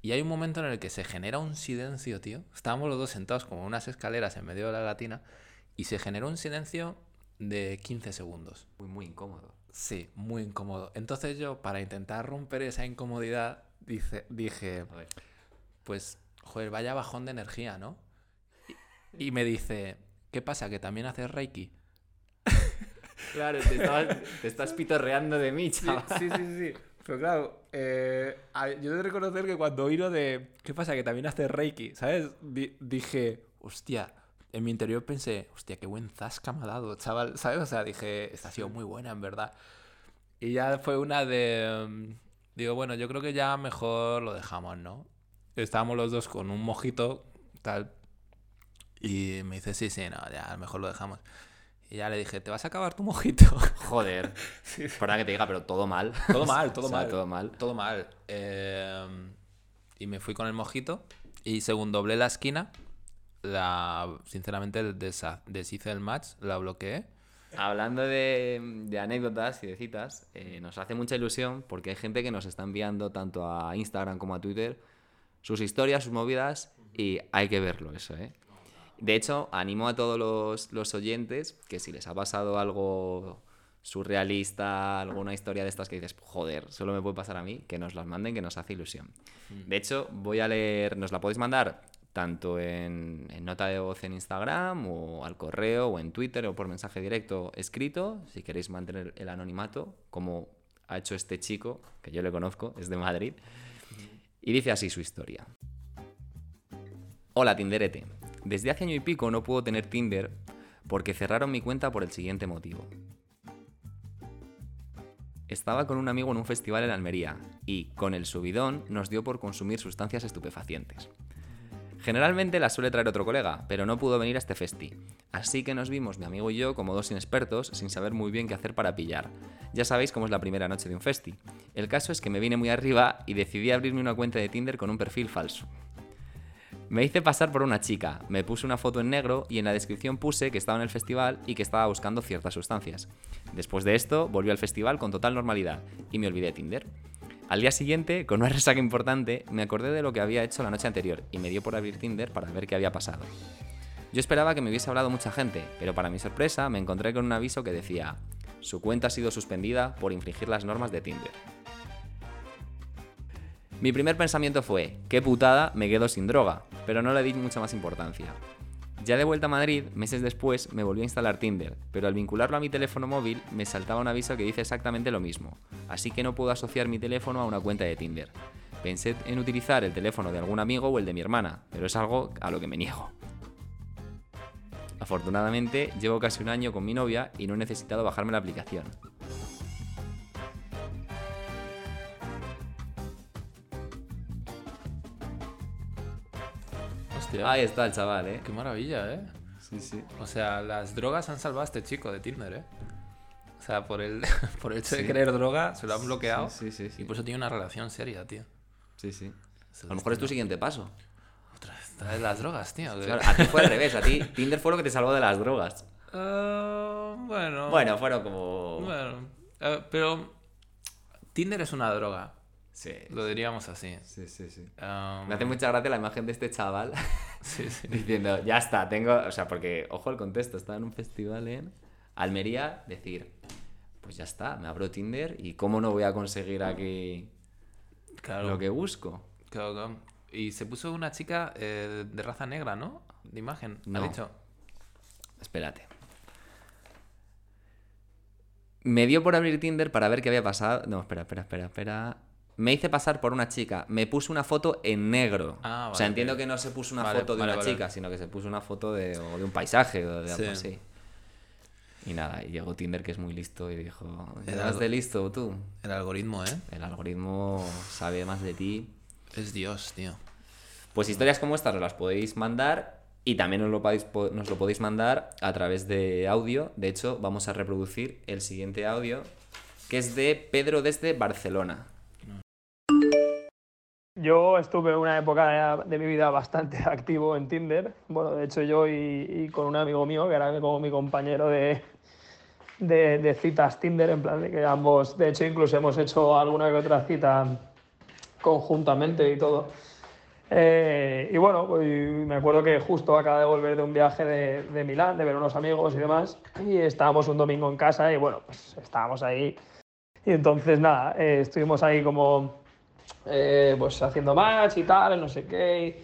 Y hay un momento en el que se genera un silencio, tío. Estábamos los dos sentados como unas escaleras en medio de la latina y se genera un silencio de 15 segundos. Muy, muy incómodo. Sí, muy incómodo. Entonces yo, para intentar romper esa incomodidad, dice, dije, pues, joder, vaya bajón de energía, ¿no? Y, y me dice, ¿qué pasa? ¿Que también haces Reiki? Claro, te, estabas- te estás pitorreando de mí, Sí, chaval. sí, sí, sí. Pero claro, eh, yo he de reconocer que cuando oí lo de, ¿qué pasa? Que también haces Reiki, ¿sabes? Di- dije, hostia, en mi interior pensé, hostia, qué buen zasca me ha dado, chaval, ¿sabes? O sea, dije, esta ha sido muy buena, en verdad. Y ya fue una de, mm, digo, bueno, yo creo que ya mejor lo dejamos, ¿no? Estábamos los dos con un mojito, tal, y me dice, sí, sí, no, ya mejor lo dejamos. Y ya le dije, ¿te vas a acabar tu mojito? Joder. Perdona que te diga, pero todo mal. Todo mal, todo O sea, mal. todo mal. Todo mal. Eh, y me fui con el mojito. Y según doblé la esquina, la, sinceramente deshice el match, la bloqueé. Hablando de, de anécdotas y de citas, eh, nos hace mucha ilusión porque hay gente que nos está enviando tanto a Instagram como a Twitter sus historias, sus movidas y hay que verlo eso, ¿eh? De hecho, animo a todos los, los oyentes que si les ha pasado algo surrealista, alguna historia de estas que dices, joder, solo me puede pasar a mí, que nos las manden, que nos hace ilusión. De hecho, voy a leer, nos la podéis mandar tanto en, en nota de voz en Instagram o al correo o en Twitter o por mensaje directo escrito, si queréis mantener el anonimato, como ha hecho este chico, que yo le conozco, es de Madrid. Y dice así su historia. Hola Tinderete. Desde hace año y pico no puedo tener Tinder porque cerraron mi cuenta por el siguiente motivo. Estaba con un amigo en un festival en Almería y, con el subidón, nos dio por consumir sustancias estupefacientes. Generalmente la suele traer otro colega, pero no pudo venir a este festi. Así que nos vimos mi amigo y yo como dos inexpertos sin saber muy bien qué hacer para pillar. Ya sabéis cómo es la primera noche de un festi. El caso es que me vine muy arriba y decidí abrirme una cuenta de Tinder con un perfil falso. Me hice pasar por una chica, me puse una foto en negro y en la descripción puse que estaba en el festival y que estaba buscando ciertas sustancias. Después de esto, volví al festival con total normalidad y me olvidé de Tinder. Al día siguiente, con una resaca importante, me acordé de lo que había hecho la noche anterior y me dio por abrir Tinder para ver qué había pasado. Yo esperaba que me hubiese hablado mucha gente, pero para mi sorpresa me encontré con un aviso que decía, su cuenta ha sido suspendida por infringir las normas de Tinder. Mi primer pensamiento fue, qué putada, me quedo sin droga, pero no le di mucha más importancia. Ya de vuelta a Madrid, meses después, me volví a instalar Tinder, pero al vincularlo a mi teléfono móvil me saltaba un aviso que dice exactamente lo mismo, así que no puedo asociar mi teléfono a una cuenta de Tinder. Pensé en utilizar el teléfono de algún amigo o el de mi hermana, pero es algo a lo que me niego. Afortunadamente, llevo casi un año con mi novia y no he necesitado bajarme la aplicación. Hostia, Ahí está el chaval, ¿eh? qué maravilla, ¿eh? Sí, sí. O sea, las drogas han salvado a este chico de Tinder, ¿eh? O sea, por el, por el hecho de querer droga, se lo han bloqueado. Sí, sí, sí, Y por eso tiene una relación seria, tío. Sí, sí. A lo mejor es tu siguiente paso. Otra vez, otra vez las drogas, tío. Claro, a ti fue al revés, a ti Tinder fue lo que te salvó de las drogas. Ah, bueno. Bueno, fueron como... Bueno. eh, pero Tinder es una droga, Sí, lo diríamos así. sí, sí, sí. Um, Me hace mucha gracia la imagen de este chaval sí, sí. diciendo, ya está, tengo... O sea, porque, ojo el contexto, estaba en un festival en Almería, decir, pues ya está, me abro Tinder y cómo no voy a conseguir aquí Claro, lo que busco. claro, claro. Y se puso una chica eh, de raza negra, ¿no? De imagen, No. ha dicho. Espérate. Me dio por abrir Tinder para ver qué había pasado. No, espera, espera, espera, espera. Me hice pasar por una chica. Me puse una foto en negro. Ah, o sea, vale, entiendo que no se puso una Vale, foto de vale, una vale. chica, sino que se puso una foto de, o de un paisaje o de algo Sí. así. Y nada, y llegó Tinder que es muy listo y dijo, Era ¿eras de listo tú? El algoritmo, ¿eh? El algoritmo sabe más de ti. Es Dios, tío. Pues historias como estas os las podéis mandar y también os lo, podéis, po- nos lo podéis mandar a través de audio. De hecho, vamos a reproducir el siguiente audio, que es de Pedro desde Barcelona. Yo estuve una época de, mi vida bastante activo en Tinder. Bueno, de hecho yo y, con un amigo mío, que era como mi compañero de, de, de citas Tinder, en plan de que ambos, de hecho incluso hemos hecho alguna que otra cita conjuntamente y todo. Eh, y bueno, pues, me acuerdo que justo acaba de volver de un viaje de, de Milán, de ver unos amigos y demás, y estábamos un domingo en casa y bueno, pues estábamos ahí. Y entonces nada, eh, estuvimos ahí como eh, pues haciendo match y tal, no sé qué.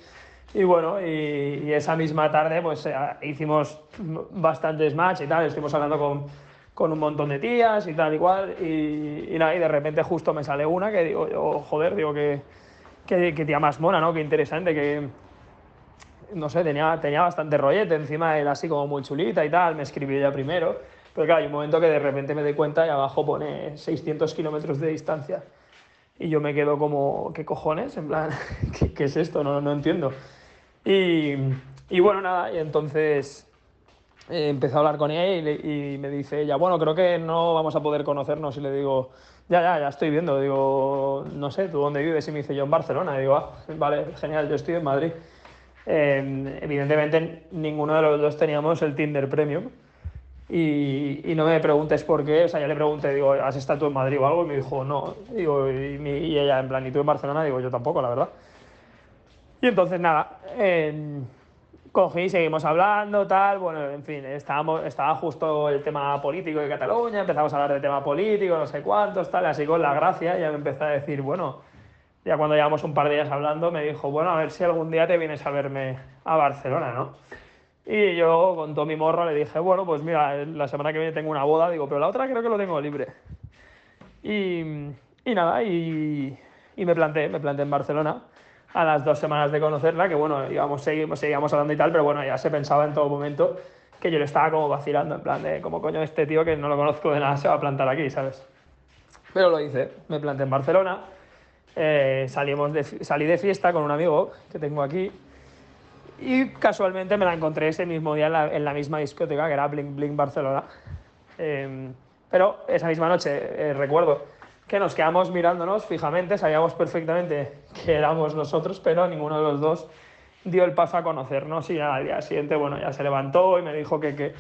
Y, y bueno, y, y esa misma tarde pues eh, hicimos bastantes match y tal, estuvimos hablando con, con un montón de tías y tal igual. Y, y nada, y de repente justo me sale una que digo, yo, joder, digo que, que, que tía más mona, ¿no? Qué interesante, que no sé, tenía, tenía bastante rollete, encima era así como muy chulita y tal, me escribió ella primero. Pero claro, hay un momento que de repente me doy cuenta y abajo pone 600 kilómetros de distancia. Y yo me quedo como, ¿qué cojones? En plan, ¿qué, qué es esto? No, no entiendo. Y, y bueno, nada, y entonces eh, empecé a hablar con ella y, le- y me dice ella, bueno, creo que no vamos a poder conocernos. Y le digo, ya, ya, ya estoy viendo. Digo, no sé, ¿tú dónde vives? Y me dice, yo en Barcelona. Y digo, ah, vale, genial, yo estoy en Madrid. Eh, evidentemente, ninguno de los dos teníamos el Tinder Premium. Y, y no me preguntes por qué, o sea, yo le pregunté, digo, ¿has estado tú en Madrid o algo? Y me dijo, no. Digo, y, y ella, en plan, ¿y tú en Barcelona? Digo, yo tampoco, la verdad. Y entonces, nada, eh, cogí, seguimos hablando, tal, bueno, en fin, estábamos, estaba justo el tema político de Cataluña, empezamos a hablar de tema político, no sé cuántos, tal, así con la gracia, ya me empezó a decir, bueno, ya cuando llevamos un par de días hablando, me dijo, bueno, a ver si algún día te vienes a verme a Barcelona, ¿no? Y yo, con todo mi morro, le dije, bueno, pues mira, la semana que viene tengo una boda, digo, pero la otra creo que lo tengo libre. Y, y nada, y, y me planté, me planté en Barcelona a las dos semanas de conocerla, que bueno, íbamos, seguimos, seguíamos hablando y tal, pero bueno, ya se pensaba en todo momento que yo le estaba como vacilando, en plan de, como coño este tío que no lo conozco de nada se va a plantar aquí, ¿sabes? Pero lo hice, me planté en Barcelona, eh, salimos de, salí de fiesta con un amigo que tengo aquí Y casualmente me la encontré ese mismo día en la, en la misma discoteca, que era Blink Blink Barcelona. Eh, pero esa misma noche eh, recuerdo que nos quedamos mirándonos fijamente, sabíamos perfectamente que éramos nosotros, pero ninguno de los dos dio el paso a conocernos y al día siguiente, bueno, ya se levantó y me dijo que, que,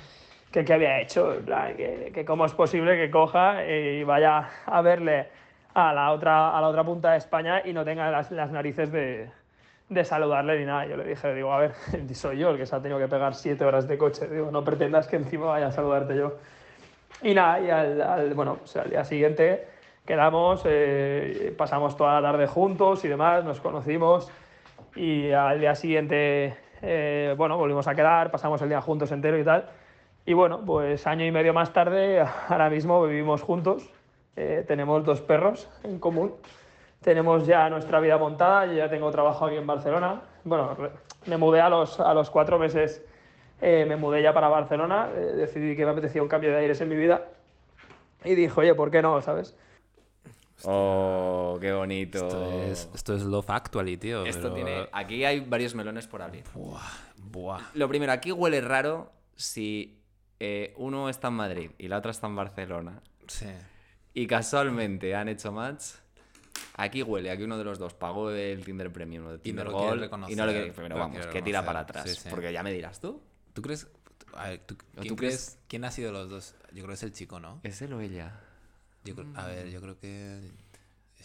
que, que había hecho, que, que cómo es posible que coja y vaya a verle a la otra, a la otra punta de España y no tenga las, las narices de, de saludarle ni nada. Yo le dije, digo, a ver, soy yo el que se ha tenido que pegar siete horas de coche, digo, no pretendas que encima vaya a saludarte yo. Y nada, y al, bueno, al día siguiente quedamos, eh, pasamos toda la tarde juntos y demás, nos conocimos y al día siguiente, eh, bueno, volvimos a quedar, pasamos el día juntos entero y tal. Y bueno, pues año y medio más tarde, ahora mismo vivimos juntos, eh, tenemos dos perros en común, tenemos ya nuestra vida montada, yo ya tengo trabajo aquí en Barcelona. Bueno, me mudé a los, a los cuatro meses, eh, me mudé ya para Barcelona, eh, decidí que me apetecía un cambio de aires en mi vida y dije, oye, ¿por qué no, sabes? Oh, qué bonito. Esto es, esto es Love Actually, tío. Esto pero- tiene. Aquí hay varios melones por abrir. Buah, buah. Lo primero, aquí huele raro si eh, uno está en Madrid y la otra está en Barcelona Sí. y casualmente han hecho match. Aquí huele, aquí uno de los dos pagó el Tinder Premium o de Y no Tinder Gold reconocer, y no lo quiere, pero vamos, que tira para atrás, Sí, sí. porque ya me dirás tú. ¿Tú crees? A ver, ¿tú, ¿quién tú crees? crees? ¿Quién ha sido los dos? Yo creo que es el chico, ¿no? ¿Es él o ella? Yo a ver, yo creo que.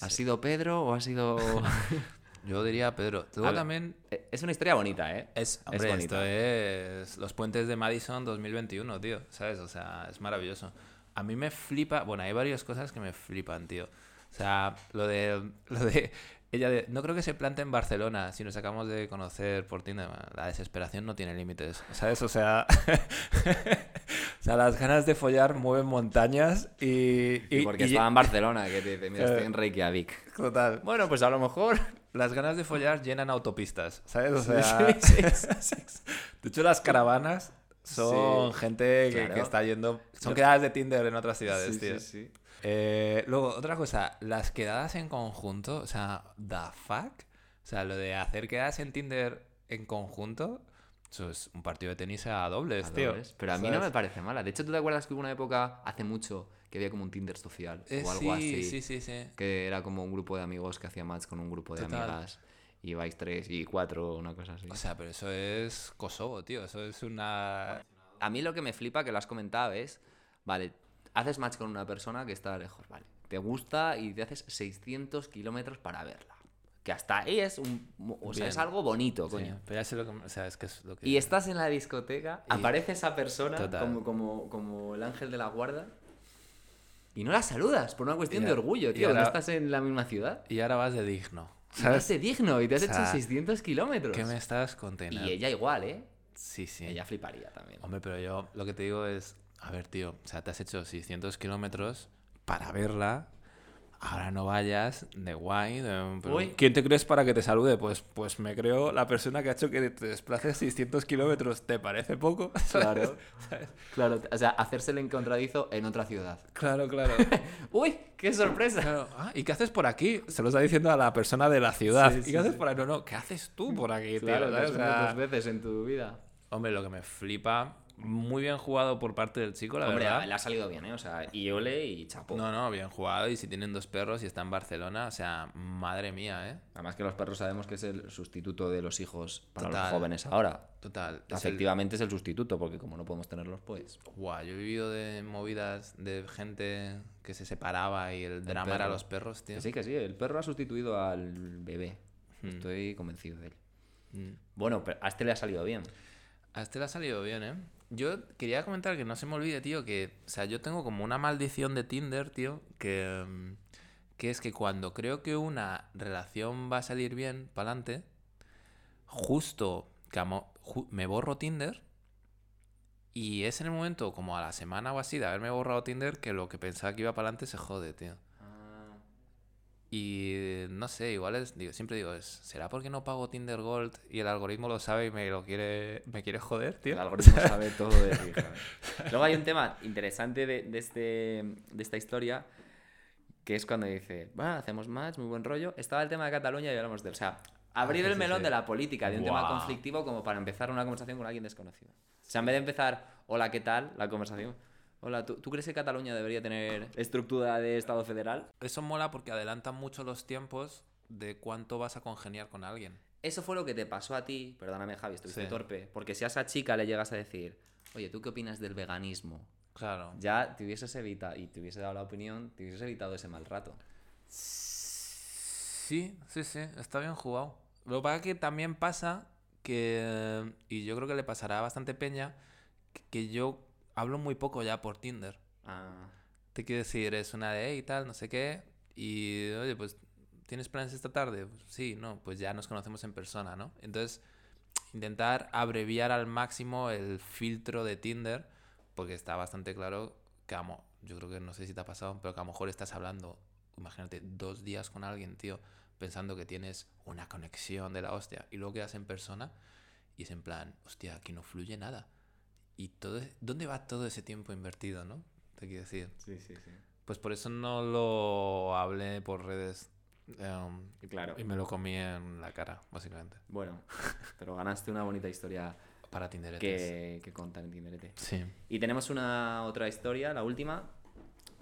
¿Ha sido Pedro o ha sido.? Yo diría Pedro. Luego también. eh, es una historia bonita, ¿eh? Es, hombre, bonita. esto es los puentes de Madison 2021, tío. ¿Sabes? O sea, es maravilloso. A mí me flipa. Bueno, hay varias cosas que me flipan, tío. O sea, lo de. Lo de ella de, no creo que se plante en Barcelona si nos acabamos de conocer por Tinder. La desesperación no tiene límites, ¿sabes? O sea, o sea, las ganas de follar mueven montañas y... Y porque y- estaba en Barcelona, que te dice, mira, estoy Eh. en Reykjavik. Total. Bueno, pues a lo mejor. Las ganas de follar llenan autopistas, ¿sabes? O sea, Sí, sí, sí, sí. de hecho las caravanas son gente que, claro. que está yendo... Son quedadas de Tinder en otras ciudades, tío. sí, sí. Eh, luego, otra cosa, las quedadas en conjunto, o sea, ¿the fuck? O sea, lo de hacer quedadas en Tinder en conjunto, eso es un partido de tenis a dobles, A tío. dobles. Pero a mí no me parece mala. De hecho, ¿tú te acuerdas que hubo una época, hace mucho, que había como un Tinder social Eh, o algo sí, así? sí, sí, sí. Que era como un grupo de amigos que hacía match con un grupo de Total. amigas. Y vais tres y cuatro, una cosa así. O sea, pero eso es Kosovo, tío. Eso es una... a mí lo que me flipa, que lo has comentado, es, vale, haces match con una persona que está lejos, vale. Te gusta y te haces 600 kilómetros para verla. Que hasta ahí es un... O sea, Bien. es algo bonito, Sí, coño. pero ya sé lo que... O sea, es que es lo que... Y estás en la discoteca, Y- aparece esa persona Total. como, como, como el ángel de la guarda y no la saludas por una cuestión de orgullo, tío. No ahora- estás en la misma ciudad. Y ahora vas de digno. ¿Sabes? digno y te has O sea, hecho 600 kilómetros. ¿Qué me estás conteniendo? Y ella igual, ¿eh? Sí, sí. Ella fliparía también. Hombre, pero yo lo que te digo es, a ver, tío, o sea, te has hecho 600 kilómetros para verla. Ahora no vayas de guay. de- pero. ¿Quién te crees para que te salude? Pues, pues me creo la persona que ha hecho que te desplaces 600 kilómetros. ¿Te parece poco? Claro. Claro, o sea, hacerse el encontradizo en otra ciudad. claro, claro. ¡Uy! ¡Qué sorpresa! Claro. Ah, ¿Y qué haces por aquí? Se lo está diciendo a la persona de la ciudad. Sí, ¿Y sí, qué haces sí. por ahí? No, no, ¿qué haces tú por aquí, tío? Claro, ¿Sabes? lo O sea, dos veces en tu vida. Hombre, lo que me flipa, muy bien jugado por parte del chico, la Hombre, verdad. le ha salido bien, ¿eh? O sea, y ole y chapo. No, no, bien jugado. Y si tienen dos perros y está en Barcelona, o sea, madre mía, ¿eh? Además que los perros sabemos que es el sustituto de los hijos para Total. los jóvenes ahora. Total. es el- Efectivamente es el sustituto, porque como no podemos tenerlos, pues... Guau, yo he vivido de movidas de gente que se separaba y el drama era perro. los perros, tío. Que sí, que sí, el perro ha sustituido al bebé. Hmm. Estoy convencido de él. Mm. Bueno, pero a este le ha salido bien. A este le ha salido bien, ¿eh? Yo quería comentar que no se me olvide, tío, que, o sea, yo tengo como una maldición de Tinder, tío, que, mm, que es que cuando creo que una relación va a salir bien para adelante, justo amo- ju- me borro Tinder y es en el momento, como a la semana o así, de haberme borrado Tinder, que lo que pensaba que iba para adelante se jode, tío. Y no sé, igual es, digo, siempre digo, es, ¿será porque no pago Tinder Gold y el algoritmo lo sabe y me lo quiere, me quiere joder, tío? El algoritmo sabe todo de ti. Luego hay un tema interesante de, de este, de esta historia, que es cuando dice, bueno, hacemos match, muy buen rollo. Estaba el tema de Cataluña y hablamos de él. O sea, Abrir Ah, el melón de la política, de un tema conflictivo como para empezar una conversación con alguien desconocido. O sea, en vez de empezar, hola, ¿qué tal? La conversación. Hola, ¿tú, ¿tú crees que Cataluña debería tener estructura de Estado federal? Eso mola porque adelantan mucho los tiempos de cuánto vas a congeniar con alguien. Eso fue lo que te pasó a ti, perdóname Javi, estuviste Sí. torpe, porque si a esa chica le llegas a decir, oye, ¿tú qué opinas del veganismo? Claro. Ya te hubieses evitado, y te hubiese dado la opinión, te hubieses evitado ese mal rato. Sí, sí, sí, está bien jugado. Lo que pasa es que también pasa que, y yo creo que le pasará a bastante peña, que, que yo hablo muy poco ya por Tinder. Ah, Te quiero decir, es una de y tal, no sé qué, y oye, pues, ¿tienes planes esta tarde? Pues, sí, no, pues ya nos conocemos en persona, ¿no? Entonces, intentar abreviar al máximo el filtro de Tinder, porque está bastante claro que, amo, yo creo que no sé si te ha pasado, pero que a lo mejor estás hablando, imagínate, dos días con alguien, tío, pensando que tienes una conexión de la hostia, y luego quedas en persona y es en plan, hostia, aquí no fluye nada. ¿Y todo, dónde va todo ese tiempo invertido, no? Te quiero decir. sí, sí, sí. Pues por eso no lo hablé por redes. em, Claro. y me lo comí en la cara, básicamente. Bueno, pero ganaste una bonita historia Para Tinder. que, que contar en Tinderete. Sí. Y tenemos una otra historia, la última,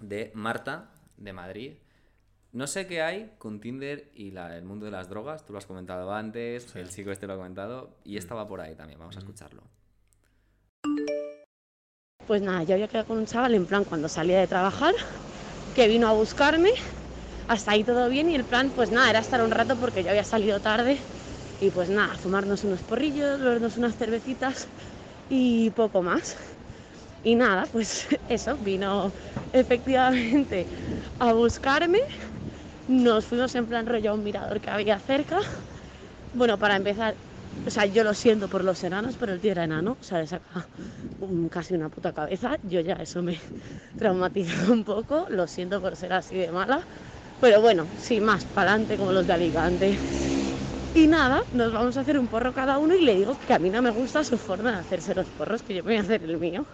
de Marta, de Madrid. No sé qué hay con Tinder y la- el mundo de las drogas. Tú lo has comentado antes, Sí. el chico este lo ha comentado. Y estaba por ahí también. Vamos a Mm. escucharlo. Pues nada, yo había quedado con un chaval en plan cuando salía de trabajar, que vino a buscarme, hasta ahí todo bien y el plan pues nada, era estar un rato porque yo había salido tarde y pues nada, fumarnos unos porrillos, bebernos unas cervecitas y poco más. Y nada, pues eso, vino efectivamente a buscarme, nos fuimos en plan rollo a un mirador que había cerca. Bueno, para empezar, o sea, yo lo siento por los enanos, pero el tío era enano, o sea, le saca casi una puta cabeza. Yo ya eso me traumatizó un poco, lo siento por ser así de mala, pero bueno, sin más, para adelante como los de Alicante. Y nada, nos vamos a hacer un porro cada uno y le digo que a mí no me gusta su forma de hacerse los porros, que yo voy a hacer el mío.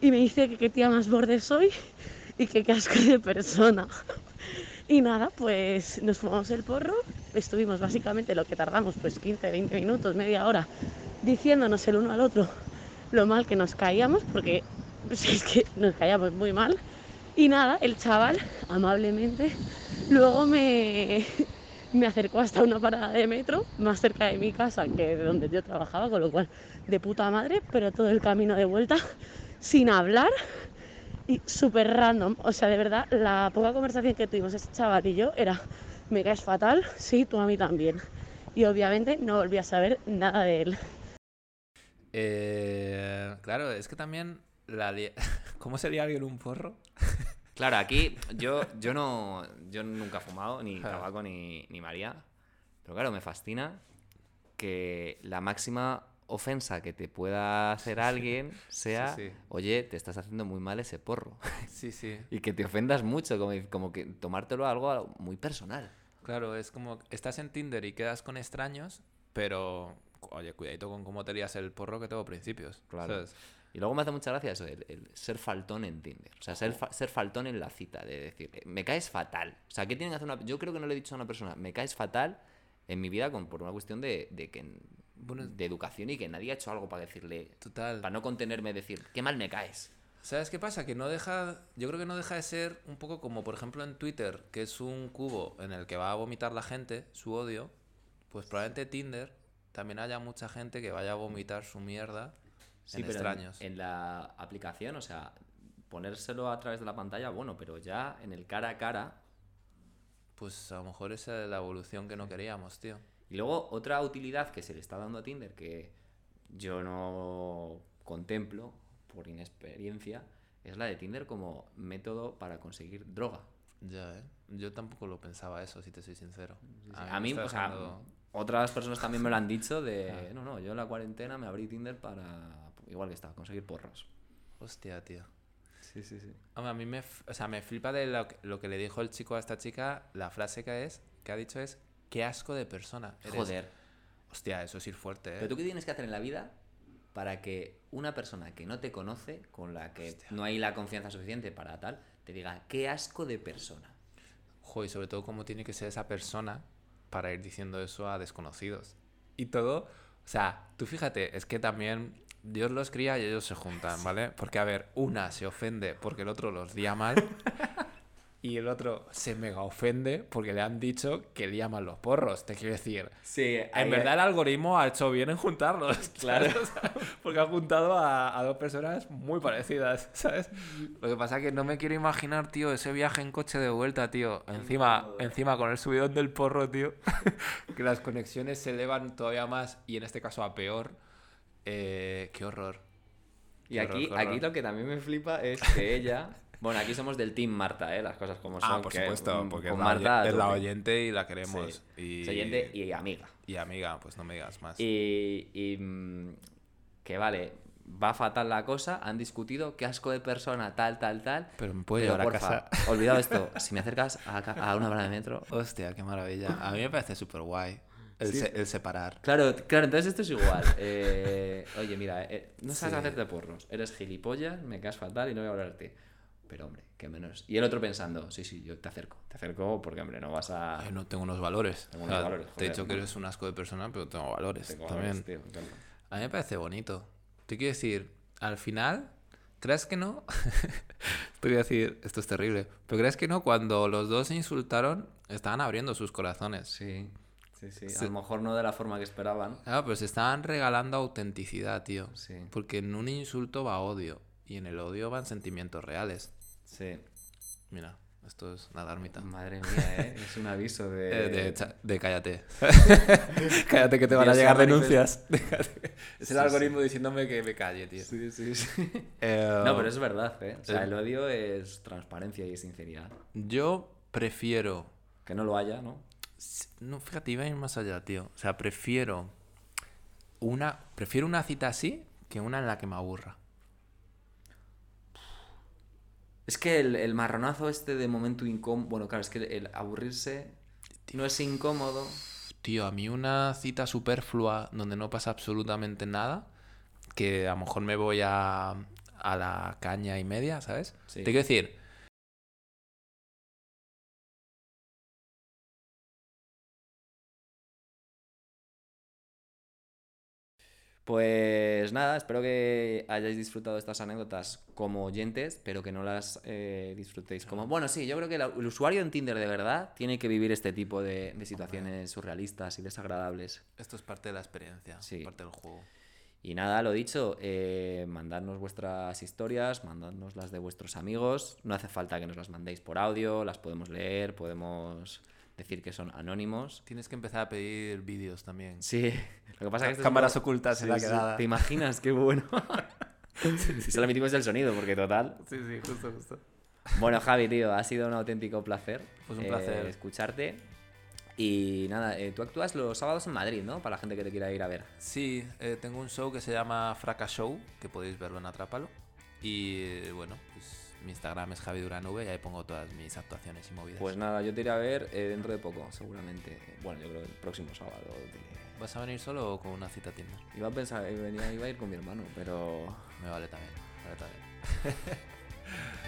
Y me dice que qué tía más borde soy y que qué asco de persona. Y nada, pues nos fumamos el porro, estuvimos básicamente lo que tardamos, pues 15, 20 minutos, media hora, diciéndonos el uno al otro lo mal que nos caíamos, porque pues, es que nos caíamos muy mal. Y nada, el chaval, amablemente, luego me, me acercó hasta una parada de metro, más cerca de mi casa que de donde yo trabajaba, con lo cual de puta madre, pero todo el camino de vuelta sin hablar y súper random. O sea, de verdad, la poca conversación que tuvimos ese chaval y yo era, me caes fatal, sí, tú a mí también. Y obviamente no volví a saber nada de él. Eh, claro, es que también la ¿Cómo sería alguien un porro? Claro, aquí yo, yo no. Yo nunca he fumado, ni tabaco, ni, ni María. Pero claro, me fascina que la máxima ofensa que te pueda hacer alguien sea, sí. oye, te estás haciendo muy mal ese porro. Sí, sí. y que te ofendas mucho, como, como que tomártelo algo muy personal. Claro, es como estás en Tinder y quedas con extraños, pero oye, cuidadito con cómo te lías el porro que tengo principios. Claro. ¿sabes? Y luego me hace mucha gracia eso, el, el ser faltón en Tinder. O sea, ser, fa- ser faltón en la cita, de decir, eh, me caes fatal. O sea, ¿qué tienen que hacer una... Yo creo que no le he dicho a una persona, me caes fatal en mi vida con, por una cuestión de, de que... Bueno, de educación y que nadie ha hecho algo para decirle... Total. Para no contenerme, decir, qué mal me caes. ¿Sabes qué pasa? Que no deja. Yo creo que no deja de ser un poco como, por ejemplo, en Twitter, que es un cubo en el que va a vomitar la gente su odio. Pues probablemente Tinder también haya mucha gente que vaya a vomitar su mierda en pero extraños. En, la aplicación, o sea, ponérselo a través de la pantalla, bueno, pero ya en el cara a cara... Pues a lo mejor esa es la evolución que no queríamos, tío. Y luego otra utilidad que se le está dando a Tinder que yo no contemplo por inexperiencia es la de Tinder como método para conseguir droga. Ya, ¿eh? Yo tampoco lo pensaba eso, si te soy sincero. A mí, o está sea, dejando- otras personas también me lo han dicho de, Ah. no, no, yo en la cuarentena me abrí Tinder para, igual que estaba, conseguir porros. Hostia, tío. Sí, sí, sí. Hombre, a mí me, o sea, me flipa de lo que, lo que le dijo el chico a esta chica. La frase que es, que ha dicho es, qué asco de persona. eres". Joder. Hostia, eso es ir fuerte, ¿eh? Pero tú qué tienes que hacer en la vida para que una persona que no te conoce, con la que no hay la confianza suficiente para tal, te diga, qué asco de persona. Jo, y sobre todo cómo tiene que ser esa persona para ir diciendo eso a desconocidos. Y todo, o sea, tú fíjate, es que también Dios los cría y ellos se juntan, ¿vale? Porque, a ver, una se ofende porque el otro los lía mal. y el otro se mega ofende porque le han dicho que lía mal los porros. Te quiero decir, Sí, en verdad el algoritmo ha hecho bien en juntarlos. Claro. O sea, porque ha juntado a, a dos personas muy parecidas, ¿sabes? Lo que pasa es que no me quiero imaginar, tío, ese viaje en coche de vuelta, tío. Encima, encima con el subidón del porro, tío. que las conexiones se elevan todavía más y en este caso a peor. Eh, qué horror. Y Qué aquí, horror, qué aquí horror. lo que también me flipa es que ella. Bueno, aquí somos del Team Marta, ¿eh? Las cosas como son. Ah, por que, supuesto, porque es, la, Marta a oye- es la oyente y la queremos. Sí. Y, Es oyente y amiga. y amiga, pues no me digas más. Y, y, mm, que vale, va fatal la cosa, han discutido, qué asco de persona, tal, tal, tal. Pero me puede Pero, llevar a porfa, casa. olvidado esto, si me acercas a, una parada de metro. Hostia, qué maravilla. A mí me parece súper guay el, Sí. se- el separar. Claro, claro, entonces esto es igual. Eh, oye, mira, eh, no sabes Sí. hacerte porros. Eres gilipollas, me caes fatal y no voy a hablarte. Pero hombre, qué menos. Y el otro pensando, sí, sí, yo te acerco. Te acerco porque, hombre, no vas a. No tengo unos valores. Tengo O unos sea, valores, te he dicho que eres un asco de persona, pero tengo valores Tengo también. valores, tío, claro. A mí me parece bonito. Te quiero decir, al final, ¿crees que no? te voy a decir, esto es terrible. Pero ¿crees que no? Cuando los dos se insultaron, estaban abriendo sus corazones. Sí, sí, sí. A lo mejor no de la forma que esperaban. Claro, pero se estaban regalando autenticidad, tío. Sí. Porque en un insulto va odio. Y en el odio van sentimientos reales. Sí. Mira, esto es la darmita. Madre mía, ¿eh? Es un aviso de... Eh, de, cállate. cállate que te van a Dios llegar denuncias. Es el Sí, algoritmo diciéndome que me calle, tío. Sí, sí, sí. Eh, No, pero es verdad, ¿eh? O sea, Eh. el odio es transparencia y sinceridad. Yo prefiero. Que no lo haya, ¿no? No, fíjate, iba a ir más allá, tío. O sea, prefiero una, prefiero una cita así que una en la que me aburra. Es que el, el marronazo este de momento incómodo... Bueno, claro, es que el aburrirse no es incómodo. Tío, a mí una cita superflua donde no pasa absolutamente nada, que a lo mejor me voy a, a la caña y media, ¿sabes? Sí. Te quiero decir, Pues nada, espero que hayáis disfrutado estas anécdotas como oyentes, pero que no las eh, disfrutéis como... Bueno, sí, yo creo que la- el usuario en Tinder de verdad tiene que vivir este tipo de, de situaciones surrealistas y desagradables. esto es parte de la experiencia, Sí. parte del juego. Y nada, lo dicho, eh, mandadnos vuestras historias, mandadnos las de vuestros amigos. No hace falta que nos las mandéis por audio, las podemos leer, podemos decir que son anónimos. Tienes que empezar a pedir vídeos también. Sí, lo que pasa es que esto es Cámaras como- ocultas en la Sí, sí. quedada. ¿Te imaginas? Qué bueno. Solo emitimos el sonido, porque total. Sí, sí, justo, justo. Bueno, Javi, tío, ha sido un auténtico placer. Pues un eh, placer. escucharte. Y nada, eh, tú actúas los sábados en Madrid, ¿no? Para la gente que te quiera ir a ver. Sí, eh, tengo un show que se llama Fraca Show, que podéis verlo en Atrápalo. Y eh, bueno, pues mi Instagram es Javi Duranube y ahí pongo todas mis actuaciones y movidas. Pues nada, yo te iré a ver eh, dentro de poco, seguramente. Bueno, yo creo el próximo sábado. te- ¿Vas a venir solo o con una cita Tinder? Iba a pensar, iba a ir con mi hermano, pero Me vale también. me vale también.